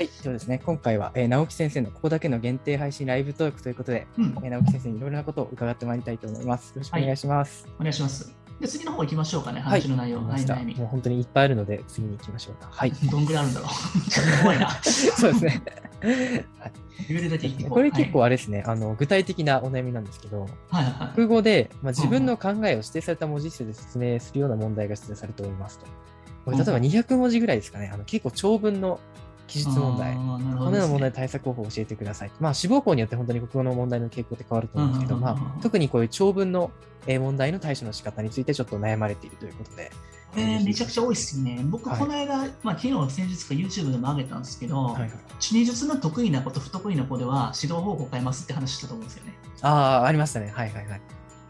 はい、そうですね。今回は、えー、直樹先生のここだけの限定配信ライブトークということで、うん、えー、直樹先生にいろいろなことを伺ってまいりたいと思います。よろしくお願いします。はい、お願いします。で、次の方行きましょうかね、話の内容、はい、悩み。もう本当にいっぱいあるので、次に行きましょうか。はい。どんぐらいあるんだろう。怖いな。そうですね。はい、これ結構あれですね、あの具体的なお悩みなんですけど、はいはい、国語で、まあ、自分の考えを指定された文字数で説明するような問題が出題されておりますと。これ例えば200文字ぐらいですかね、あの結構長文の記述問題、このような問題対策方法を教えてください。まあ、志望校によって本当に国語の問題の傾向って変わると思うんですけど、まあ、特にこういう長文の問題の対処の仕方についてちょっと悩まれているということで。えー、めちゃくちゃ多いですよね。僕、この間、はい、まあ、昨日、先日か YouTube でも上げたんですけど、はい術の得意な子と不得意な子では指導方法を変えますって話したと思うんですよね。ああ、ありましたね。はいはいはい。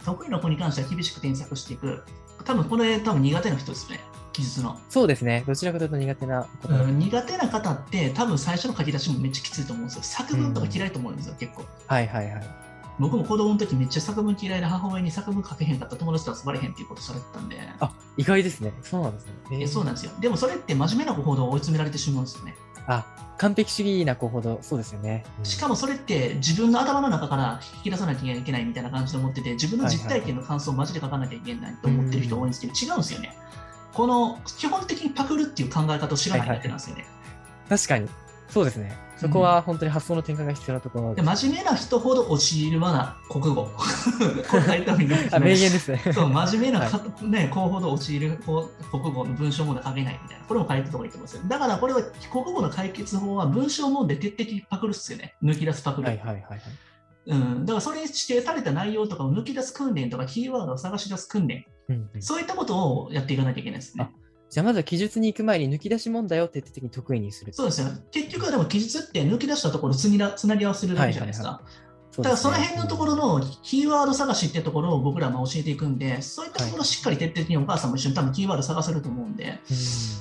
得意な子に関しては厳しく添削していく。多分これ、多分苦手な人ですね。記述の。そうですね。どちらかというと苦手なうん、苦手な方って、多分最初の書き出しもめっちゃきついと思うんですよ。作文とか嫌いと思うんですよ、うん、結構。はいはいはい。僕も子供の時めっちゃ作文嫌いで母親に作文書けへんかった友達と遊ばれへんっていうことされてたんで。あ、意外ですね。そうなんですね。えー、そうなんですよ。でもそれって真面目な子ほど追い詰められてしまうんですよね。あ、完璧主義な子ほどそうですよね、うん、しかもそれって自分の頭の中から引き出さなきゃいけないみたいな感じで思ってて自分の実体験の感想をマジで書かなきゃいけないと思ってる人多いんですけど、違うんですよね。この基本的にパクるっていう考え方を知らないだけなんですよね。はいはい、確かに。そうですね。そこは本当に発想の転換が必要なところで、うん、真面目な人ほど陥るわな国語。こ名言ですね。そう、真面目な、はい、ね、子ほど陥る国語の文章問題書けないみたいな。これも書いた方がいいと思すよ。だからこれは国語の解決法は文章問題徹底的にパクるっすよね。抜き出すパクる。はいはいはい、はい。うん、だからそれに指定された内容とかを抜き出す訓練とかキーワードを探し出す訓練、うんうん、そういったことをやっていかなきゃいけないですね。じゃあまずは記述に行く前に抜き出し問題を徹底的に得意にする。そうですよ。結局はでも記述って抜き出したところつにつなぎ合わせるだけじゃないですか。はいはいはいだからその辺のところのキーワード探しってところを僕らも教えていくんで、そういったところをしっかり徹底的にお母さんも一緒に多分キーワード探せると思うんで、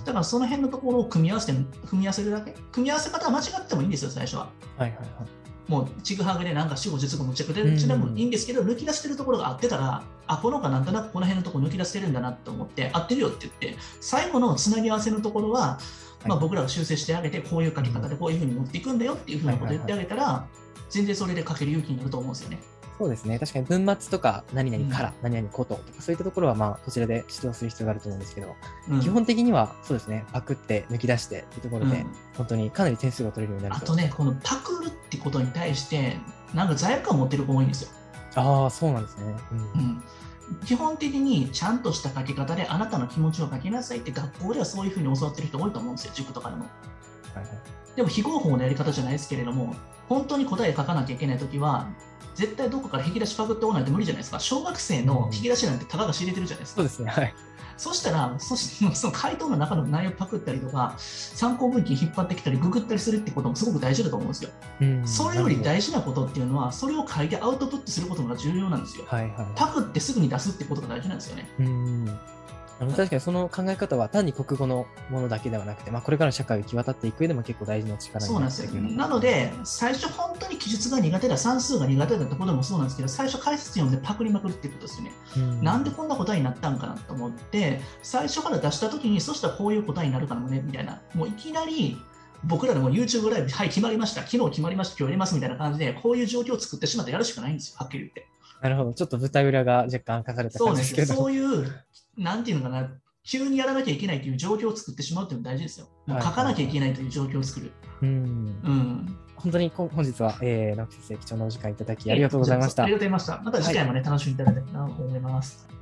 だからその辺のところを組み合わせて、組み合わせるだけ？組み合わせ方は間違ってもいいんですよ、最初は。はいはいはい。もうちぐはぐでなんか死後術後むちゃくちゃでもいいんですけど、抜き出してるところが合ってたら、あ、この子なんとなくこの辺のところ抜き出してるんだなと思って、合ってるよって言って、最後のつなぎ合わせのところは、まあ、僕らが修正してあげて、こういう書き方でこういうふうに持っていくんだよっていうふうなことを言ってあげたら、全然それで書ける勇気になると思うんですよね。そうですね。確かに文末とか、何々から、何々こととか、そういったところは、まあ、こちらで指導する必要があると思うんですけど、うん、基本的には、そうですね、パクって抜き出してっていうところで、うん、本当にかなり点数が取れるようになるあとね、このパクるってことに対して、なんか罪悪感を持ってる子多いんですよ。ああ、そうなんですね。うん、うん基本的にちゃんとした書き方であなたの気持ちを書きなさいって学校ではそういうふうに教わってる人多いと思うんですよ、塾とかでも。はいはい、でも非合法のやり方じゃないですけれども、本当に答え書かなきゃいけないときは、絶対どこから引き出しパクっておないと無理じゃないですか。小学生の引き出しなんてたかが知れてるじゃないですか。そうですね。はい。そしたら、そその回答の中の内容パクったりとか、参考文献引っ張ってきたり、ググったりするってこともすごく大事だと思うんですよ。うん、それより大事なことっていうのは、それを書いてアウトプットすることが重要なんですよ。はいはい、パクってすぐに出すってことが大事なんですよね。うん確かにその考え方は単に国語のものだけではなくて、まあ、これから社会を行き渡っていく上でも結構大事な力になっていくなので、最初本当に記述が苦手だ、算数が苦手だってこともそうなんですけど、最初解説読んでパクりまくるってことですよね。んなんでこんな答えになったんかなと思って、最初から出したときに、そしたらこういう答えになるかもね、みたいな。もういきなり僕らでも YouTube ライブ、はい、決まりました、昨日決まりました、今日やりますみたいな感じで、こういう状況を作ってしまってやるしかないんですよ、はっきり言って。なるほど、ちょっと舞台裏が若干明かされた感じですけどそうですそういう、なんていうのかな、急にやらなきゃいけないという状況を作ってしまうというのが大事ですよ。もう書かなきゃいけないという状況を作る。うん、うん本当に本日は、えー、直木先生、貴重なお時間いただきありがとうございました。ありがとうございました。また次回もね、はい、楽しみいただけたらと思います。